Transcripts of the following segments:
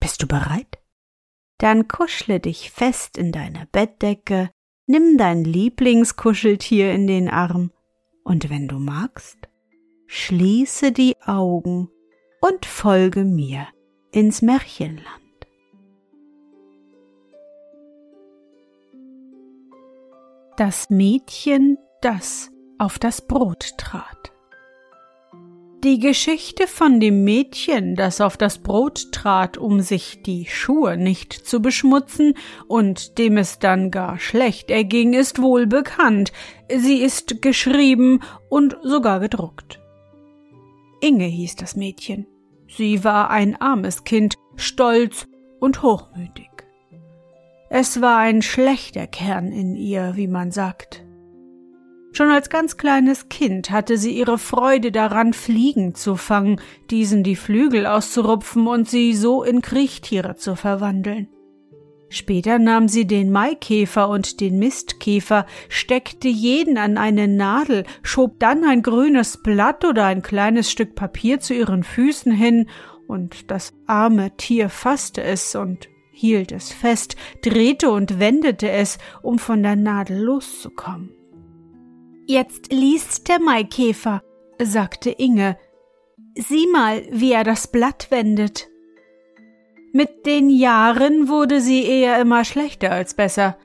Bist du bereit? Dann kuschle dich fest in deine Bettdecke, nimm dein Lieblingskuscheltier in den Arm und wenn du magst, schließe die Augen und folge mir ins Märchenland. Das Mädchen, das auf das Brot trat. Die Geschichte von dem Mädchen, das auf das Brot trat, um sich die Schuhe nicht zu beschmutzen und dem es dann gar schlecht erging, ist wohl bekannt. Sie ist geschrieben und sogar gedruckt. Inge hieß das Mädchen. Sie war ein armes Kind, stolz und hochmütig. Es war ein schlechter Kern in ihr, wie man sagt. Schon als ganz kleines Kind hatte sie ihre Freude daran, Fliegen zu fangen, diesen die Flügel auszurupfen und sie so in Kriechtiere zu verwandeln. Später nahm sie den Maikäfer und den Mistkäfer, steckte jeden an eine Nadel, schob dann ein grünes Blatt oder ein kleines Stück Papier zu ihren Füßen hin, und das arme Tier fasste es und hielt es fest, drehte und wendete es, um von der Nadel loszukommen. Jetzt liest der Maikäfer, sagte Inge. Sieh mal, wie er das Blatt wendet. Mit den Jahren wurde sie eher immer schlechter als besser.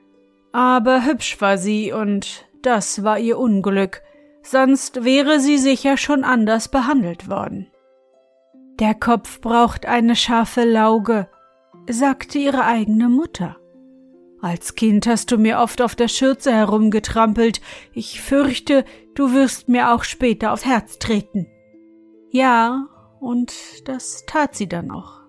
Aber hübsch war sie, und das war ihr Unglück, sonst wäre sie sicher schon anders behandelt worden. Der Kopf braucht eine scharfe Lauge, sagte ihre eigene Mutter. Als Kind hast du mir oft auf der Schürze herumgetrampelt. Ich fürchte, du wirst mir auch später aufs Herz treten. Ja, und das tat sie dann auch.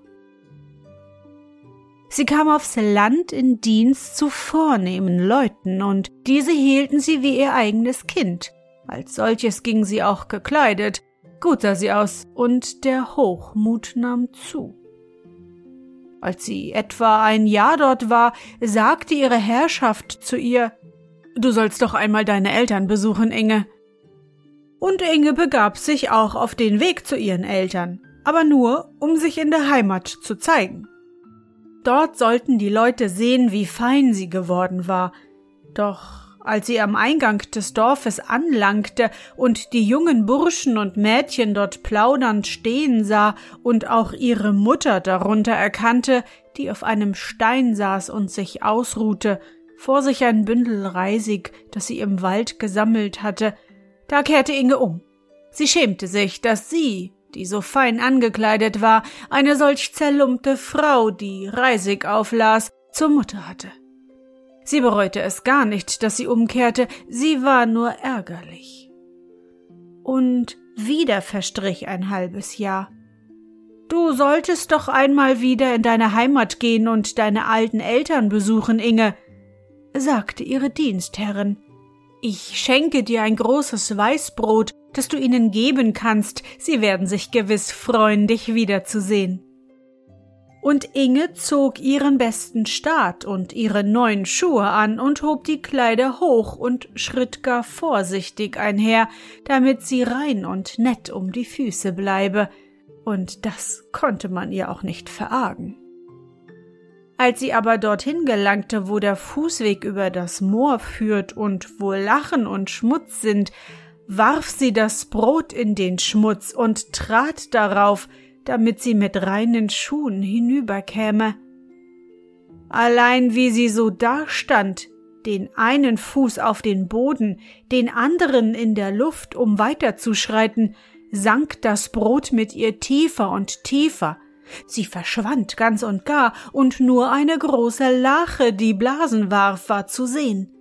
Sie kam aufs Land in Dienst zu vornehmen Leuten, und diese hielten sie wie ihr eigenes Kind. Als solches ging sie auch gekleidet. Gut sah sie aus, und der Hochmut nahm zu. Als sie etwa ein Jahr dort war, sagte ihre Herrschaft zu ihr Du sollst doch einmal deine Eltern besuchen, Inge. Und Inge begab sich auch auf den Weg zu ihren Eltern, aber nur, um sich in der Heimat zu zeigen. Dort sollten die Leute sehen, wie fein sie geworden war, doch als sie am Eingang des Dorfes anlangte und die jungen Burschen und Mädchen dort plaudernd stehen sah und auch ihre Mutter darunter erkannte, die auf einem Stein saß und sich ausruhte, vor sich ein Bündel Reisig, das sie im Wald gesammelt hatte, da kehrte Inge um. Sie schämte sich, dass sie, die so fein angekleidet war, eine solch zerlumpte Frau, die Reisig auflas, zur Mutter hatte. Sie bereute es gar nicht, dass sie umkehrte, sie war nur ärgerlich. Und wieder verstrich ein halbes Jahr. Du solltest doch einmal wieder in deine Heimat gehen und deine alten Eltern besuchen, Inge, sagte ihre Dienstherrin. Ich schenke dir ein großes Weißbrot, das du ihnen geben kannst, sie werden sich gewiss freuen, dich wiederzusehen und Inge zog ihren besten Staat und ihre neuen Schuhe an und hob die Kleider hoch und schritt gar vorsichtig einher, damit sie rein und nett um die Füße bleibe, und das konnte man ihr auch nicht verargen. Als sie aber dorthin gelangte, wo der Fußweg über das Moor führt und wo Lachen und Schmutz sind, warf sie das Brot in den Schmutz und trat darauf, damit sie mit reinen Schuhen hinüberkäme. Allein wie sie so dastand, den einen Fuß auf den Boden, den anderen in der Luft, um weiterzuschreiten, sank das Brot mit ihr tiefer und tiefer. Sie verschwand ganz und gar, und nur eine große Lache, die Blasen warf, war zu sehen.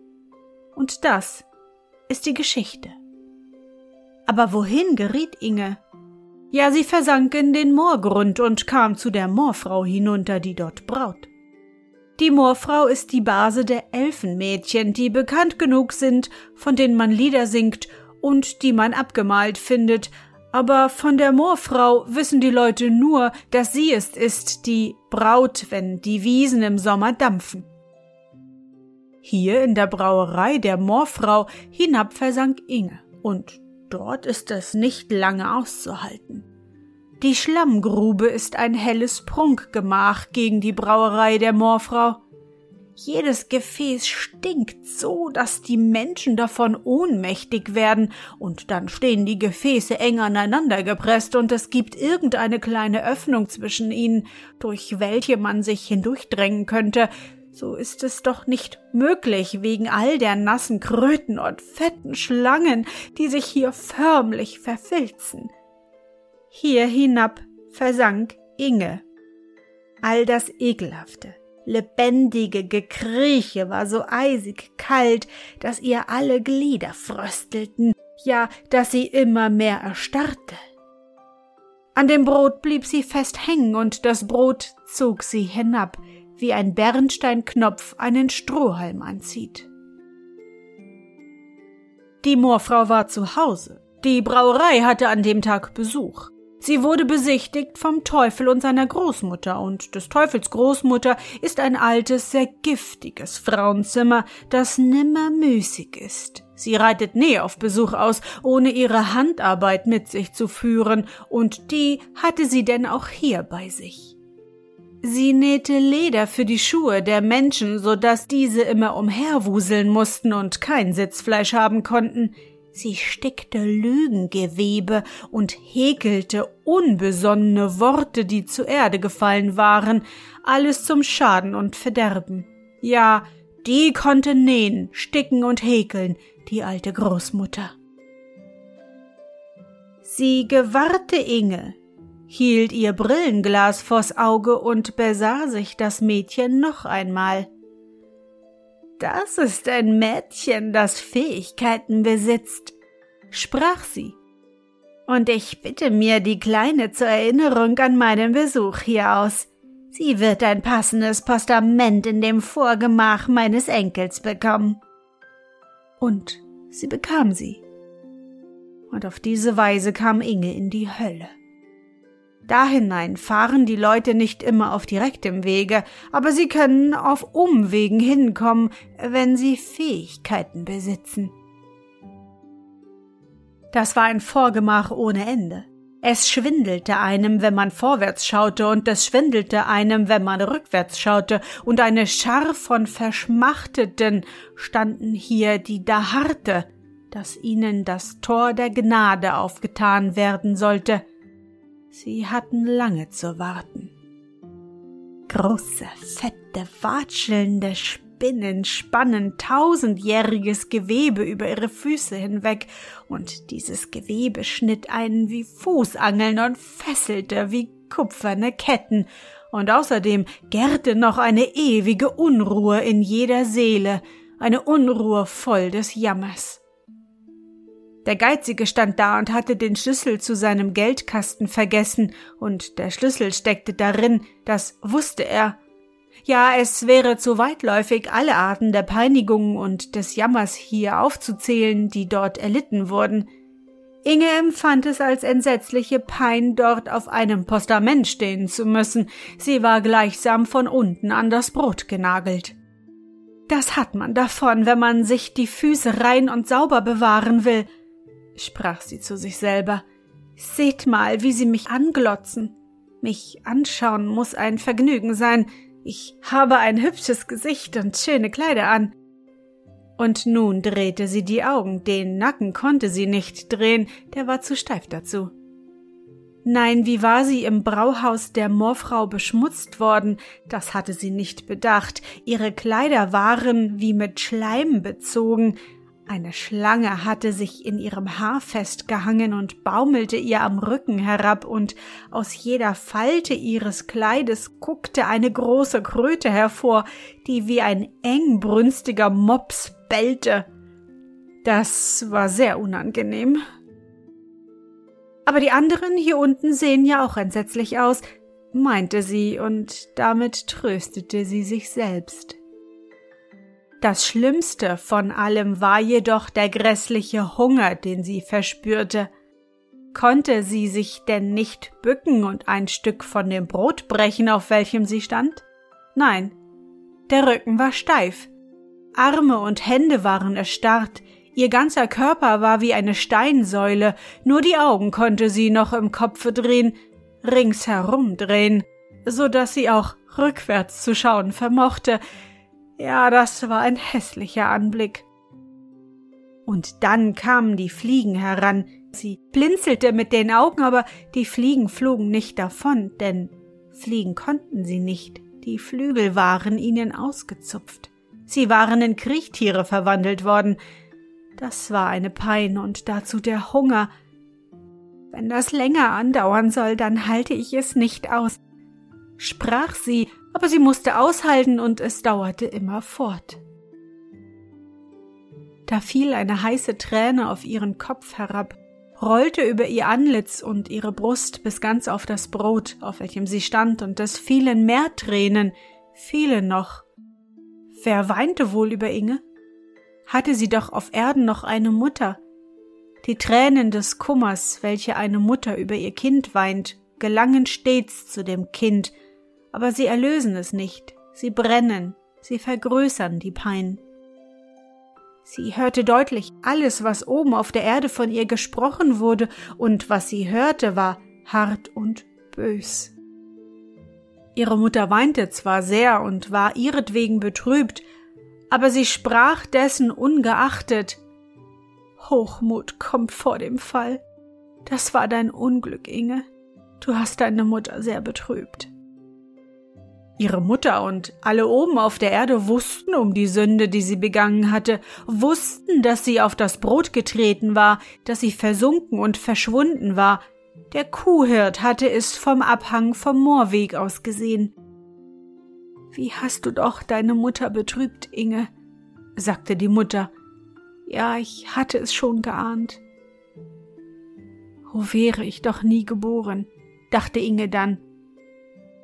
Und das ist die Geschichte. Aber wohin geriet Inge? Ja, sie versank in den Moorgrund und kam zu der Moorfrau hinunter, die dort braut. Die Moorfrau ist die Base der Elfenmädchen, die bekannt genug sind, von denen man Lieder singt und die man abgemalt findet, aber von der Moorfrau wissen die Leute nur, dass sie es ist, die braut, wenn die Wiesen im Sommer dampfen. Hier in der Brauerei der Moorfrau hinab versank Inge, und dort ist es nicht lange auszuhalten. Die Schlammgrube ist ein helles Prunkgemach gegen die Brauerei der Moorfrau. Jedes Gefäß stinkt so, dass die Menschen davon ohnmächtig werden, und dann stehen die Gefäße eng aneinander gepresst, und es gibt irgendeine kleine Öffnung zwischen ihnen, durch welche man sich hindurchdrängen könnte, so ist es doch nicht möglich wegen all der nassen Kröten und fetten Schlangen, die sich hier förmlich verfilzen. Hier hinab versank Inge. All das Ekelhafte, lebendige Gekrieche war so eisig kalt, dass ihr alle Glieder fröstelten, ja, dass sie immer mehr erstarrte. An dem Brot blieb sie fest hängen, und das Brot zog sie hinab, wie ein Bernsteinknopf einen Strohhalm anzieht. Die Moorfrau war zu Hause. Die Brauerei hatte an dem Tag Besuch. Sie wurde besichtigt vom Teufel und seiner Großmutter, und des Teufels Großmutter ist ein altes, sehr giftiges Frauenzimmer, das nimmer müßig ist. Sie reitet nie auf Besuch aus, ohne ihre Handarbeit mit sich zu führen, und die hatte sie denn auch hier bei sich. Sie nähte Leder für die Schuhe der Menschen, so dass diese immer umherwuseln mussten und kein Sitzfleisch haben konnten. Sie stickte Lügengewebe und häkelte unbesonnene Worte, die zur Erde gefallen waren, alles zum Schaden und Verderben. Ja, die konnte nähen, sticken und häkeln, die alte Großmutter. Sie gewahrte Inge, hielt ihr Brillenglas vors Auge und besah sich das Mädchen noch einmal. Das ist ein Mädchen, das Fähigkeiten besitzt, sprach sie. Und ich bitte mir die Kleine zur Erinnerung an meinen Besuch hier aus. Sie wird ein passendes Postament in dem Vorgemach meines Enkels bekommen. Und sie bekam sie. Und auf diese Weise kam Inge in die Hölle. Dahinein fahren die Leute nicht immer auf direktem Wege, aber sie können auf Umwegen hinkommen, wenn sie Fähigkeiten besitzen. Das war ein Vorgemach ohne Ende. Es schwindelte einem, wenn man vorwärts schaute, und es schwindelte einem, wenn man rückwärts schaute, und eine Schar von Verschmachteten standen hier, die da harrte, dass ihnen das Tor der Gnade aufgetan werden sollte, Sie hatten lange zu warten. Große, fette, watschelnde Spinnen spannen tausendjähriges Gewebe über ihre Füße hinweg, und dieses Gewebe schnitt einen wie Fußangeln und fesselte wie kupferne Ketten, und außerdem gärte noch eine ewige Unruhe in jeder Seele, eine Unruhe voll des Jammers. Der Geizige stand da und hatte den Schlüssel zu seinem Geldkasten vergessen, und der Schlüssel steckte darin, das wusste er. Ja, es wäre zu weitläufig, alle Arten der Peinigungen und des Jammers hier aufzuzählen, die dort erlitten wurden. Inge empfand es als entsetzliche Pein, dort auf einem Postament stehen zu müssen. Sie war gleichsam von unten an das Brot genagelt. Das hat man davon, wenn man sich die Füße rein und sauber bewahren will, sprach sie zu sich selber. Seht mal, wie sie mich anglotzen. Mich anschauen muss ein Vergnügen sein. Ich habe ein hübsches Gesicht und schöne Kleider an. Und nun drehte sie die Augen, den Nacken konnte sie nicht drehen, der war zu steif dazu. Nein, wie war sie im Brauhaus der Moorfrau beschmutzt worden, das hatte sie nicht bedacht. Ihre Kleider waren wie mit Schleim bezogen. Eine Schlange hatte sich in ihrem Haar festgehangen und baumelte ihr am Rücken herab, und aus jeder Falte ihres Kleides guckte eine große Kröte hervor, die wie ein engbrünstiger Mops bellte. Das war sehr unangenehm. Aber die anderen hier unten sehen ja auch entsetzlich aus, meinte sie, und damit tröstete sie sich selbst. Das Schlimmste von allem war jedoch der grässliche Hunger, den sie verspürte. Konnte sie sich denn nicht bücken und ein Stück von dem Brot brechen, auf welchem sie stand? Nein, der Rücken war steif. Arme und Hände waren erstarrt, Ihr ganzer Körper war wie eine Steinsäule, nur die Augen konnte sie noch im Kopfe drehen, ringsherum drehen, so dass sie auch rückwärts zu schauen vermochte. Ja, das war ein hässlicher Anblick. Und dann kamen die Fliegen heran. Sie blinzelte mit den Augen, aber die Fliegen flogen nicht davon, denn fliegen konnten sie nicht. Die Flügel waren ihnen ausgezupft. Sie waren in Kriechtiere verwandelt worden. Das war eine Pein und dazu der Hunger. Wenn das länger andauern soll, dann halte ich es nicht aus, sprach sie, aber sie musste aushalten und es dauerte immer fort. Da fiel eine heiße Träne auf ihren Kopf herab, rollte über ihr Antlitz und ihre Brust bis ganz auf das Brot, auf welchem sie stand, und es fielen mehr Tränen, viele noch. Wer weinte wohl über Inge? hatte sie doch auf Erden noch eine Mutter. Die Tränen des Kummers, welche eine Mutter über ihr Kind weint, gelangen stets zu dem Kind, aber sie erlösen es nicht, sie brennen, sie vergrößern die Pein. Sie hörte deutlich alles, was oben auf der Erde von ihr gesprochen wurde, und was sie hörte, war hart und bös. Ihre Mutter weinte zwar sehr und war ihretwegen betrübt, aber sie sprach dessen ungeachtet Hochmut kommt vor dem Fall. Das war dein Unglück, Inge. Du hast deine Mutter sehr betrübt. Ihre Mutter und alle oben auf der Erde wussten um die Sünde, die sie begangen hatte, wussten, dass sie auf das Brot getreten war, dass sie versunken und verschwunden war. Der Kuhhirt hatte es vom Abhang vom Moorweg aus gesehen. Wie hast du doch deine Mutter betrübt, Inge, sagte die Mutter. Ja, ich hatte es schon geahnt. Oh, wäre ich doch nie geboren, dachte Inge dann.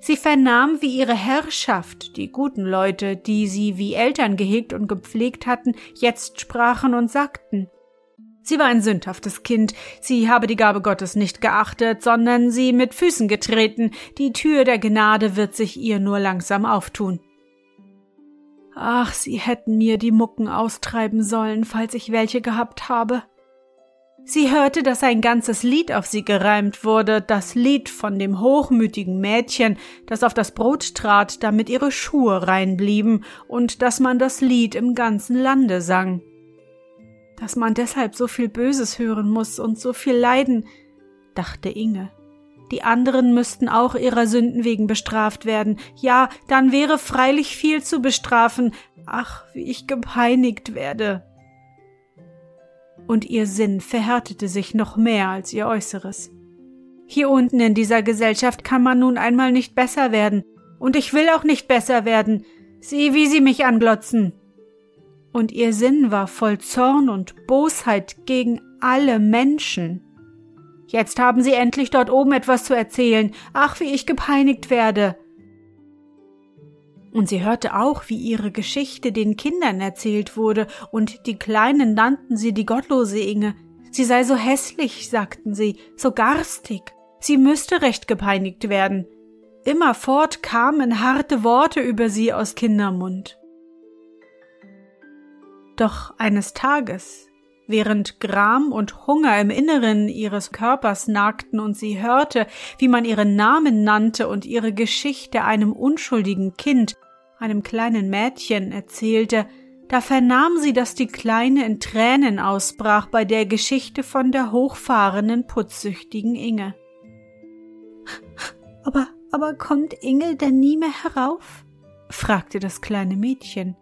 Sie vernahm, wie ihre Herrschaft, die guten Leute, die sie wie Eltern gehegt und gepflegt hatten, jetzt sprachen und sagten. Sie war ein sündhaftes Kind, sie habe die Gabe Gottes nicht geachtet, sondern sie mit Füßen getreten, die Tür der Gnade wird sich ihr nur langsam auftun. Ach, sie hätten mir die Mucken austreiben sollen, falls ich welche gehabt habe. Sie hörte, dass ein ganzes Lied auf sie gereimt wurde, das Lied von dem hochmütigen Mädchen, das auf das Brot trat, damit ihre Schuhe rein blieben, und dass man das Lied im ganzen Lande sang dass man deshalb so viel Böses hören muss und so viel leiden, dachte Inge. Die anderen müssten auch ihrer Sünden wegen bestraft werden. Ja, dann wäre freilich viel zu bestrafen. Ach, wie ich gepeinigt werde. Und ihr Sinn verhärtete sich noch mehr als ihr Äußeres. Hier unten in dieser Gesellschaft kann man nun einmal nicht besser werden. Und ich will auch nicht besser werden. Sieh, wie sie mich anglotzen und ihr Sinn war voll Zorn und Bosheit gegen alle Menschen. Jetzt haben sie endlich dort oben etwas zu erzählen. Ach, wie ich gepeinigt werde. Und sie hörte auch, wie ihre Geschichte den Kindern erzählt wurde, und die Kleinen nannten sie die gottlose Inge. Sie sei so hässlich, sagten sie, so garstig. Sie müsste recht gepeinigt werden. Immerfort kamen harte Worte über sie aus Kindermund. Doch eines Tages, während Gram und Hunger im Inneren ihres Körpers nagten und sie hörte, wie man ihren Namen nannte und ihre Geschichte einem unschuldigen Kind, einem kleinen Mädchen erzählte, da vernahm sie, dass die Kleine in Tränen ausbrach bei der Geschichte von der hochfahrenden, putzsüchtigen Inge. Aber, aber kommt Inge denn nie mehr herauf? fragte das kleine Mädchen,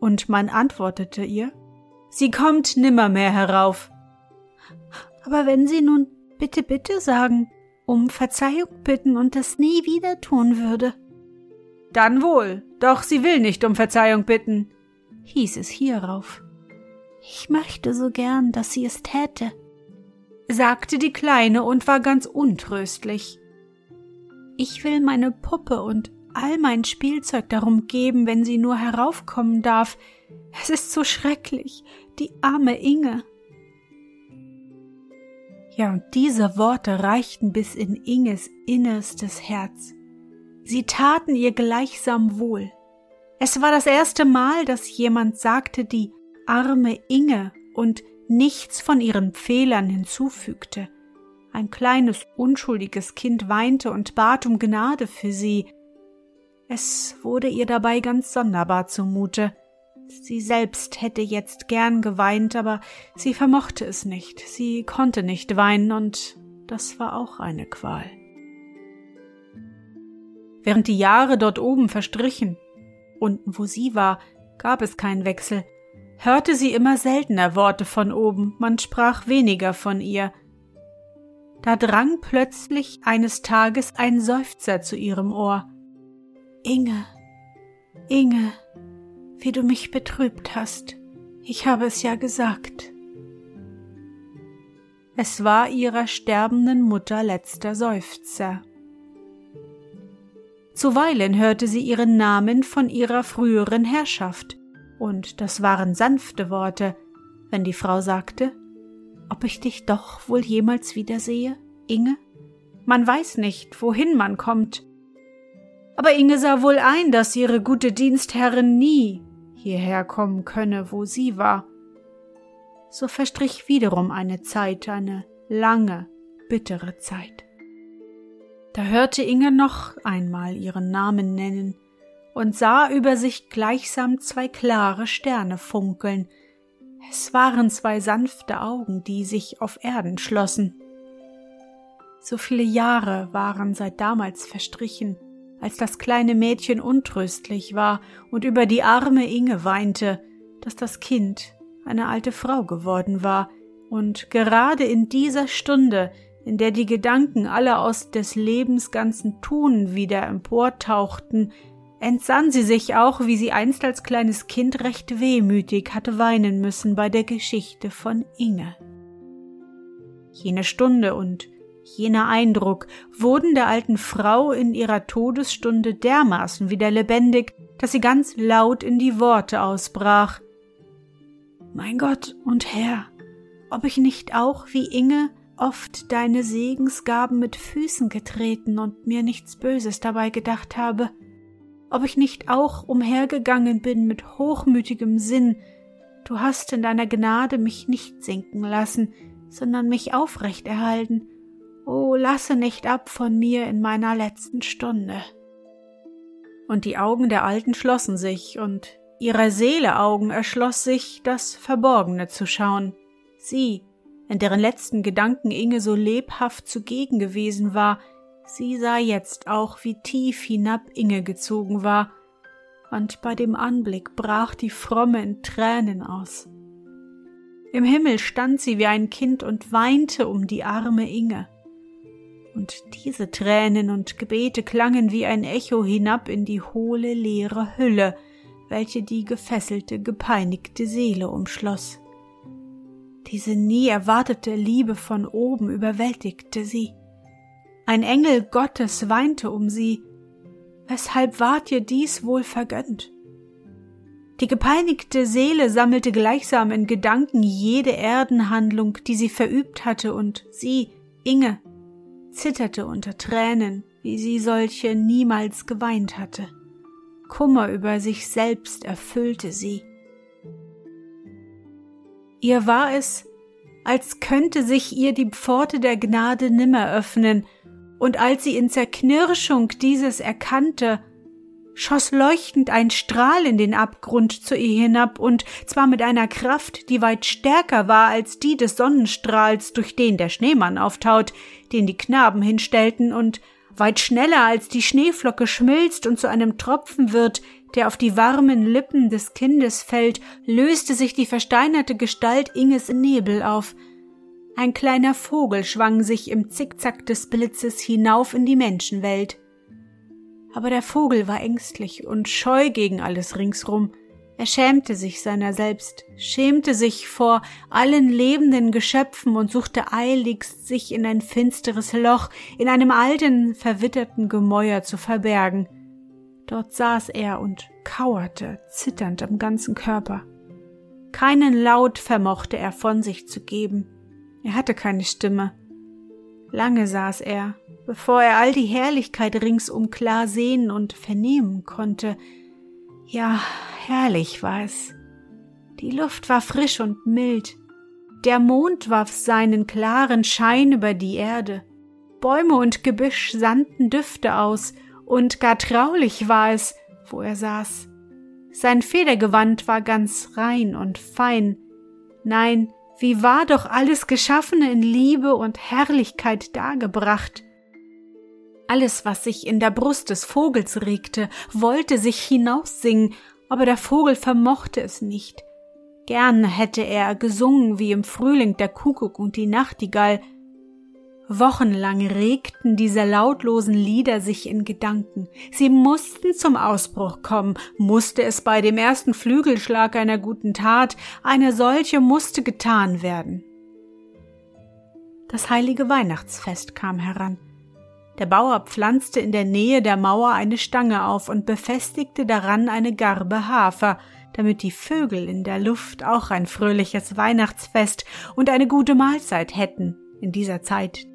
und man antwortete ihr, sie kommt nimmermehr herauf. Aber wenn sie nun bitte, bitte sagen, um Verzeihung bitten und das nie wieder tun würde. Dann wohl, doch sie will nicht um Verzeihung bitten, hieß es hierauf. Ich möchte so gern, dass sie es täte, sagte die Kleine und war ganz untröstlich. Ich will meine Puppe und all mein Spielzeug darum geben, wenn sie nur heraufkommen darf. Es ist so schrecklich, die arme Inge. Ja, und diese Worte reichten bis in Inges innerstes Herz. Sie taten ihr gleichsam wohl. Es war das erste Mal, dass jemand sagte, die arme Inge und nichts von ihren Fehlern hinzufügte. Ein kleines, unschuldiges Kind weinte und bat um Gnade für sie. Es wurde ihr dabei ganz sonderbar zumute. Sie selbst hätte jetzt gern geweint, aber sie vermochte es nicht. Sie konnte nicht weinen, und das war auch eine Qual. Während die Jahre dort oben verstrichen, unten wo sie war, gab es keinen Wechsel, hörte sie immer seltener Worte von oben, man sprach weniger von ihr. Da drang plötzlich eines Tages ein Seufzer zu ihrem Ohr. Inge, Inge, wie du mich betrübt hast. Ich habe es ja gesagt. Es war ihrer sterbenden Mutter letzter Seufzer. Zuweilen hörte sie ihren Namen von ihrer früheren Herrschaft, und das waren sanfte Worte, wenn die Frau sagte, ob ich dich doch wohl jemals wiedersehe, Inge? Man weiß nicht, wohin man kommt. Aber Inge sah wohl ein, dass ihre gute Dienstherrin nie hierher kommen könne, wo sie war. So verstrich wiederum eine Zeit, eine lange, bittere Zeit. Da hörte Inge noch einmal ihren Namen nennen und sah über sich gleichsam zwei klare Sterne funkeln. Es waren zwei sanfte Augen, die sich auf Erden schlossen. So viele Jahre waren seit damals verstrichen, als das kleine Mädchen untröstlich war und über die arme Inge weinte, dass das Kind eine alte Frau geworden war, und gerade in dieser Stunde, in der die Gedanken alle aus des Lebens ganzen Tun wieder emportauchten, entsann sie sich auch, wie sie einst als kleines Kind recht wehmütig hatte weinen müssen bei der Geschichte von Inge. Jene Stunde und Jener Eindruck wurden der alten Frau in ihrer Todesstunde dermaßen wieder lebendig, dass sie ganz laut in die Worte ausbrach. Mein Gott und Herr, ob ich nicht auch wie Inge oft deine Segensgaben mit Füßen getreten und mir nichts Böses dabei gedacht habe, ob ich nicht auch umhergegangen bin mit hochmütigem Sinn, du hast in deiner Gnade mich nicht sinken lassen, sondern mich aufrecht erhalten Oh, lasse nicht ab von mir in meiner letzten Stunde. Und die Augen der Alten schlossen sich, und ihrer Seele Augen erschloss sich, das Verborgene zu schauen. Sie, in deren letzten Gedanken Inge so lebhaft zugegen gewesen war, sie sah jetzt auch, wie tief hinab Inge gezogen war, und bei dem Anblick brach die Fromme in Tränen aus. Im Himmel stand sie wie ein Kind und weinte um die arme Inge und diese Tränen und Gebete klangen wie ein Echo hinab in die hohle, leere Hülle, welche die gefesselte, gepeinigte Seele umschloss. Diese nie erwartete Liebe von oben überwältigte sie. Ein Engel Gottes weinte um sie. Weshalb ward ihr dies wohl vergönnt? Die gepeinigte Seele sammelte gleichsam in Gedanken jede Erdenhandlung, die sie verübt hatte, und sie, Inge, zitterte unter Tränen, wie sie solche niemals geweint hatte. Kummer über sich selbst erfüllte sie. Ihr war es, als könnte sich ihr die Pforte der Gnade nimmer öffnen, und als sie in Zerknirschung dieses erkannte, schoss leuchtend ein Strahl in den Abgrund zu ihr hinab, und zwar mit einer Kraft, die weit stärker war als die des Sonnenstrahls, durch den der Schneemann auftaut, den die Knaben hinstellten, und Weit schneller als die Schneeflocke schmilzt und zu einem Tropfen wird, der auf die warmen Lippen des Kindes fällt, löste sich die versteinerte Gestalt Inges in Nebel auf. Ein kleiner Vogel schwang sich im Zickzack des Blitzes hinauf in die Menschenwelt. Aber der Vogel war ängstlich und scheu gegen alles ringsrum. Er schämte sich seiner selbst, schämte sich vor allen lebenden Geschöpfen und suchte eiligst, sich in ein finsteres Loch, in einem alten, verwitterten Gemäuer zu verbergen. Dort saß er und kauerte, zitternd am ganzen Körper. Keinen Laut vermochte er von sich zu geben. Er hatte keine Stimme. Lange saß er, bevor er all die Herrlichkeit ringsum klar sehen und vernehmen konnte. Ja, herrlich war es. Die Luft war frisch und mild. Der Mond warf seinen klaren Schein über die Erde. Bäume und Gebüsch sandten Düfte aus, und gar traulich war es, wo er saß. Sein Federgewand war ganz rein und fein. Nein, wie war doch alles Geschaffene in Liebe und Herrlichkeit dargebracht. Alles, was sich in der Brust des Vogels regte, wollte sich hinaussingen, aber der Vogel vermochte es nicht. Gern hätte er gesungen wie im Frühling der Kuckuck und die Nachtigall. Wochenlang regten diese lautlosen Lieder sich in Gedanken. Sie mussten zum Ausbruch kommen, musste es bei dem ersten Flügelschlag einer guten Tat, eine solche musste getan werden. Das heilige Weihnachtsfest kam heran. Der Bauer pflanzte in der Nähe der Mauer eine Stange auf und befestigte daran eine Garbe Hafer, damit die Vögel in der Luft auch ein fröhliches Weihnachtsfest und eine gute Mahlzeit hätten in dieser Zeit.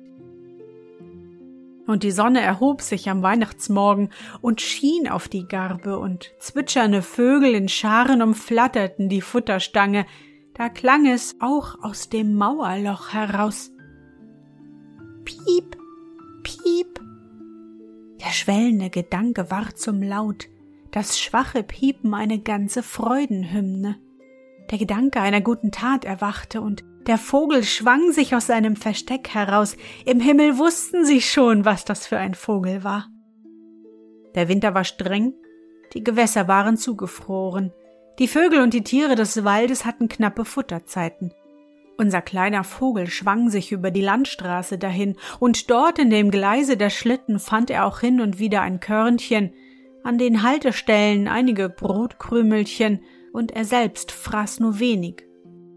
Und die Sonne erhob sich am Weihnachtsmorgen und schien auf die Garbe, und zwitschernde Vögel in Scharen umflatterten die Futterstange, da klang es auch aus dem Mauerloch heraus. Piep, Piep. Der schwellende Gedanke war zum Laut, das schwache Piepen eine ganze Freudenhymne. Der Gedanke einer guten Tat erwachte und der Vogel schwang sich aus seinem Versteck heraus. Im Himmel wussten sie schon, was das für ein Vogel war. Der Winter war streng, die Gewässer waren zugefroren, die Vögel und die Tiere des Waldes hatten knappe Futterzeiten. Unser kleiner Vogel schwang sich über die Landstraße dahin, und dort in dem Gleise der Schlitten fand er auch hin und wieder ein Körnchen, an den Haltestellen einige Brotkrümelchen, und er selbst fraß nur wenig.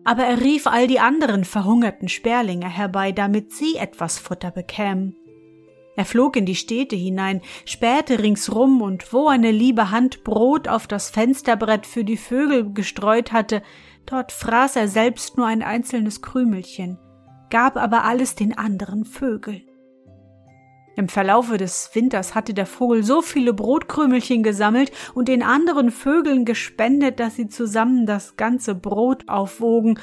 Aber er rief all die anderen verhungerten Sperlinge herbei, damit sie etwas Futter bekämen. Er flog in die Städte hinein, spähte ringsrum, und wo eine liebe Hand Brot auf das Fensterbrett für die Vögel gestreut hatte, Dort fraß er selbst nur ein einzelnes Krümelchen, gab aber alles den anderen Vögeln. Im Verlaufe des Winters hatte der Vogel so viele Brotkrümelchen gesammelt und den anderen Vögeln gespendet, dass sie zusammen das ganze Brot aufwogen,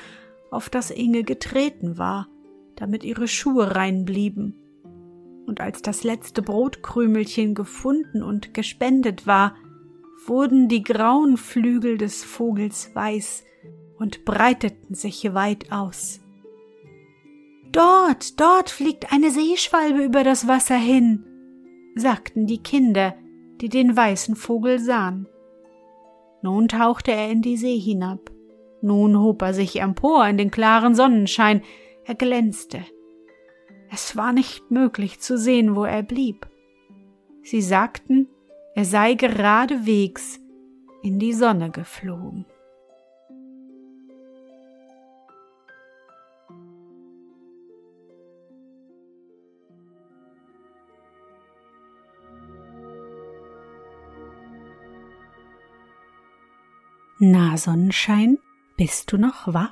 auf das Inge getreten war, damit ihre Schuhe rein blieben. Und als das letzte Brotkrümelchen gefunden und gespendet war, wurden die grauen Flügel des Vogels weiß, und breiteten sich weit aus. Dort, dort fliegt eine Seeschwalbe über das Wasser hin, sagten die Kinder, die den weißen Vogel sahen. Nun tauchte er in die See hinab. Nun hob er sich empor in den klaren Sonnenschein. Er glänzte. Es war nicht möglich zu sehen, wo er blieb. Sie sagten, er sei geradewegs in die Sonne geflogen. Na, Sonnenschein, bist du noch wach?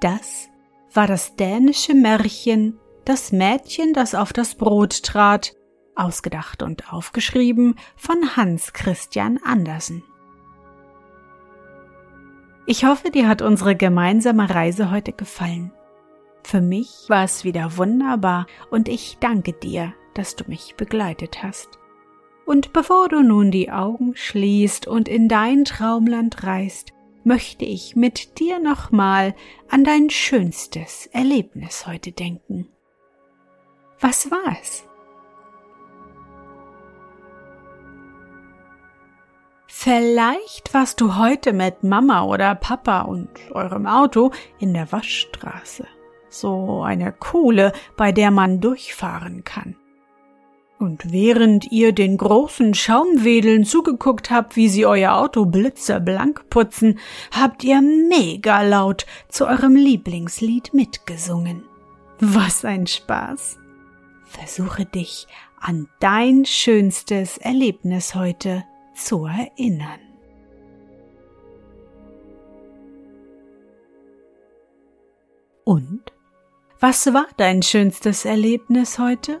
Das war das dänische Märchen Das Mädchen, das auf das Brot trat, ausgedacht und aufgeschrieben von Hans Christian Andersen. Ich hoffe, dir hat unsere gemeinsame Reise heute gefallen. Für mich war es wieder wunderbar und ich danke dir, dass du mich begleitet hast. Und bevor du nun die Augen schließt und in dein Traumland reist, möchte ich mit dir nochmal an dein schönstes Erlebnis heute denken. Was war es? Vielleicht warst du heute mit Mama oder Papa und eurem Auto in der Waschstraße. So eine Kuhle, bei der man durchfahren kann. Und während ihr den großen Schaumwedeln zugeguckt habt, wie sie euer Auto blitzeblank putzen, habt ihr mega laut zu eurem Lieblingslied mitgesungen. Was ein Spaß! Versuche dich an dein schönstes Erlebnis heute zu erinnern. Und? Was war dein schönstes Erlebnis heute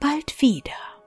bald wieder.